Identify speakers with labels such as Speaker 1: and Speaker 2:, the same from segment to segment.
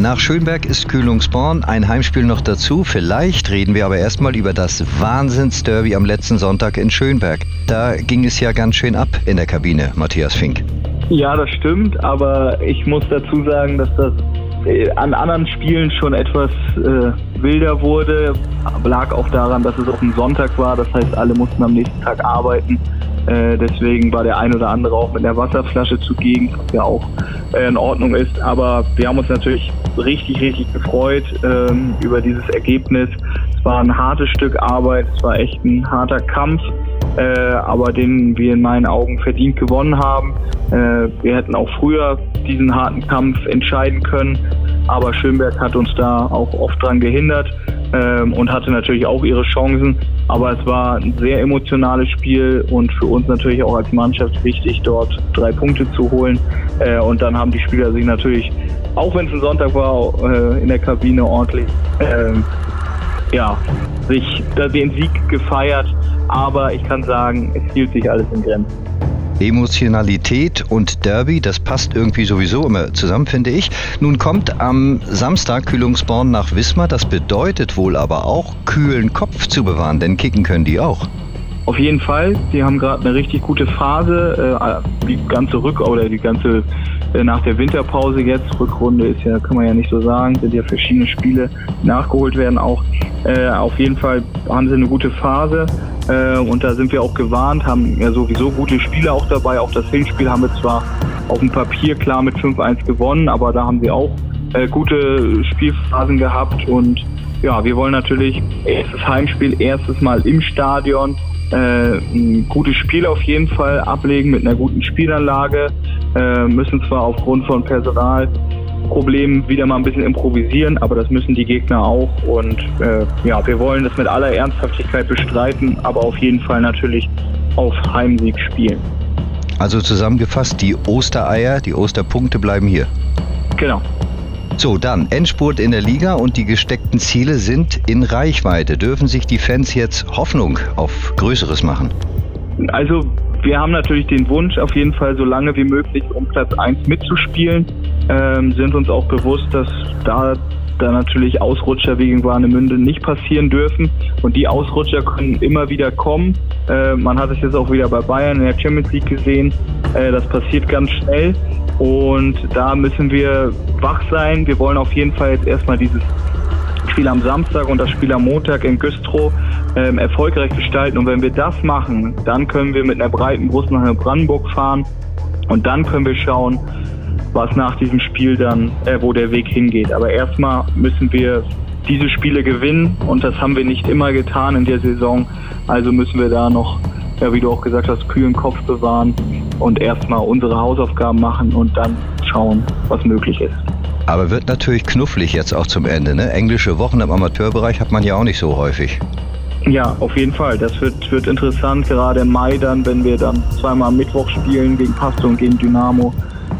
Speaker 1: Nach Schönberg ist Kühlungsborn, ein Heimspiel noch dazu. Vielleicht reden wir aber erstmal über das Wahnsinnsderby am letzten Sonntag in Schönberg. Da ging es ja ganz schön ab in der Kabine, Matthias Fink.
Speaker 2: Ja, das stimmt, aber ich muss dazu sagen, dass das äh, an anderen Spielen schon etwas äh, wilder wurde. Lag auch daran, dass es auf dem Sonntag war. Das heißt, alle mussten am nächsten Tag arbeiten. Äh, deswegen war der ein oder andere auch mit der Wasserflasche zugegen, was ja auch äh, in Ordnung ist. Aber wir haben uns natürlich richtig, richtig gefreut ähm, über dieses Ergebnis. Es war ein hartes Stück Arbeit, es war echt ein harter Kampf, äh, aber den wir in meinen Augen verdient gewonnen haben. Äh, wir hätten auch früher diesen harten Kampf entscheiden können, aber Schönberg hat uns da auch oft dran gehindert ähm, und hatte natürlich auch ihre Chancen. Aber es war ein sehr emotionales Spiel und für uns natürlich auch als Mannschaft wichtig, dort drei Punkte zu holen. Äh, und dann haben die Spieler sich natürlich, auch wenn es ein Sonntag war, äh, in der Kabine ordentlich, äh, ja, sich den Sieg gefeiert. Aber ich kann sagen, es hielt sich alles in Grenzen.
Speaker 1: Emotionalität und Derby, das passt irgendwie sowieso immer zusammen, finde ich. Nun kommt am Samstag Kühlungsborn nach Wismar. Das bedeutet wohl aber auch, kühlen Kopf zu bewahren, denn kicken können die auch.
Speaker 2: Auf jeden Fall. Die haben gerade eine richtig gute Phase. Äh, die ganze Rück- oder die ganze äh, nach der Winterpause jetzt, Rückrunde ist ja, kann man ja nicht so sagen, sind ja verschiedene Spiele nachgeholt werden auch. Äh, auf jeden Fall haben sie eine gute Phase. Äh, und da sind wir auch gewarnt, haben ja sowieso gute Spiele auch dabei. Auch das Hinspiel haben wir zwar auf dem Papier klar mit 5-1 gewonnen, aber da haben wir auch äh, gute Spielphasen gehabt. Und ja, wir wollen natürlich erstes Heimspiel, erstes Mal im Stadion. Äh, ein gutes Spiel auf jeden Fall ablegen mit einer guten Spielanlage. Äh, müssen zwar aufgrund von Personal Problem wieder mal ein bisschen improvisieren, aber das müssen die Gegner auch. Und äh, ja, wir wollen das mit aller Ernsthaftigkeit bestreiten, aber auf jeden Fall natürlich auf Heimsieg spielen.
Speaker 1: Also zusammengefasst, die Ostereier, die Osterpunkte bleiben hier.
Speaker 2: Genau.
Speaker 1: So, dann Endspurt in der Liga und die gesteckten Ziele sind in Reichweite. Dürfen sich die Fans jetzt Hoffnung auf Größeres machen?
Speaker 2: Also wir haben natürlich den Wunsch, auf jeden Fall so lange wie möglich um Platz 1 mitzuspielen ähm, sind uns auch bewusst, dass da da natürlich Ausrutscher wegen Warnemünde nicht passieren dürfen. Und die Ausrutscher können immer wieder kommen. Äh, man hat es jetzt auch wieder bei Bayern in der Champions League gesehen. Äh, das passiert ganz schnell. Und da müssen wir wach sein. Wir wollen auf jeden Fall jetzt erstmal dieses Spiel am Samstag und das Spiel am Montag in Güstrow ähm, erfolgreich gestalten. Und wenn wir das machen, dann können wir mit einer breiten Brust nach Brandenburg fahren. Und dann können wir schauen, was nach diesem Spiel dann, äh, wo der Weg hingeht. Aber erstmal müssen wir diese Spiele gewinnen und das haben wir nicht immer getan in der Saison. Also müssen wir da noch, ja, wie du auch gesagt hast, kühlen Kopf bewahren und erstmal unsere Hausaufgaben machen und dann schauen, was möglich ist.
Speaker 1: Aber wird natürlich knufflig jetzt auch zum Ende. Ne? Englische Wochen im Amateurbereich hat man ja auch nicht so häufig.
Speaker 2: Ja, auf jeden Fall. Das wird, wird interessant, gerade im Mai dann, wenn wir dann zweimal am Mittwoch spielen gegen Pasto und gegen Dynamo.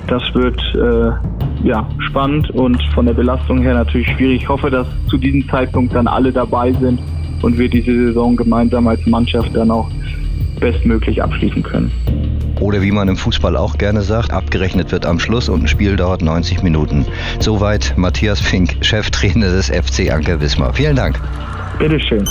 Speaker 2: Das wird äh, ja, spannend und von der Belastung her natürlich schwierig. Ich hoffe, dass zu diesem Zeitpunkt dann alle dabei sind und wir diese Saison gemeinsam als Mannschaft dann auch bestmöglich abschließen können.
Speaker 1: Oder wie man im Fußball auch gerne sagt, abgerechnet wird am Schluss und ein Spiel dauert 90 Minuten. Soweit Matthias Fink, Cheftrainer des FC Anker Wismar. Vielen Dank.
Speaker 2: Bitteschön.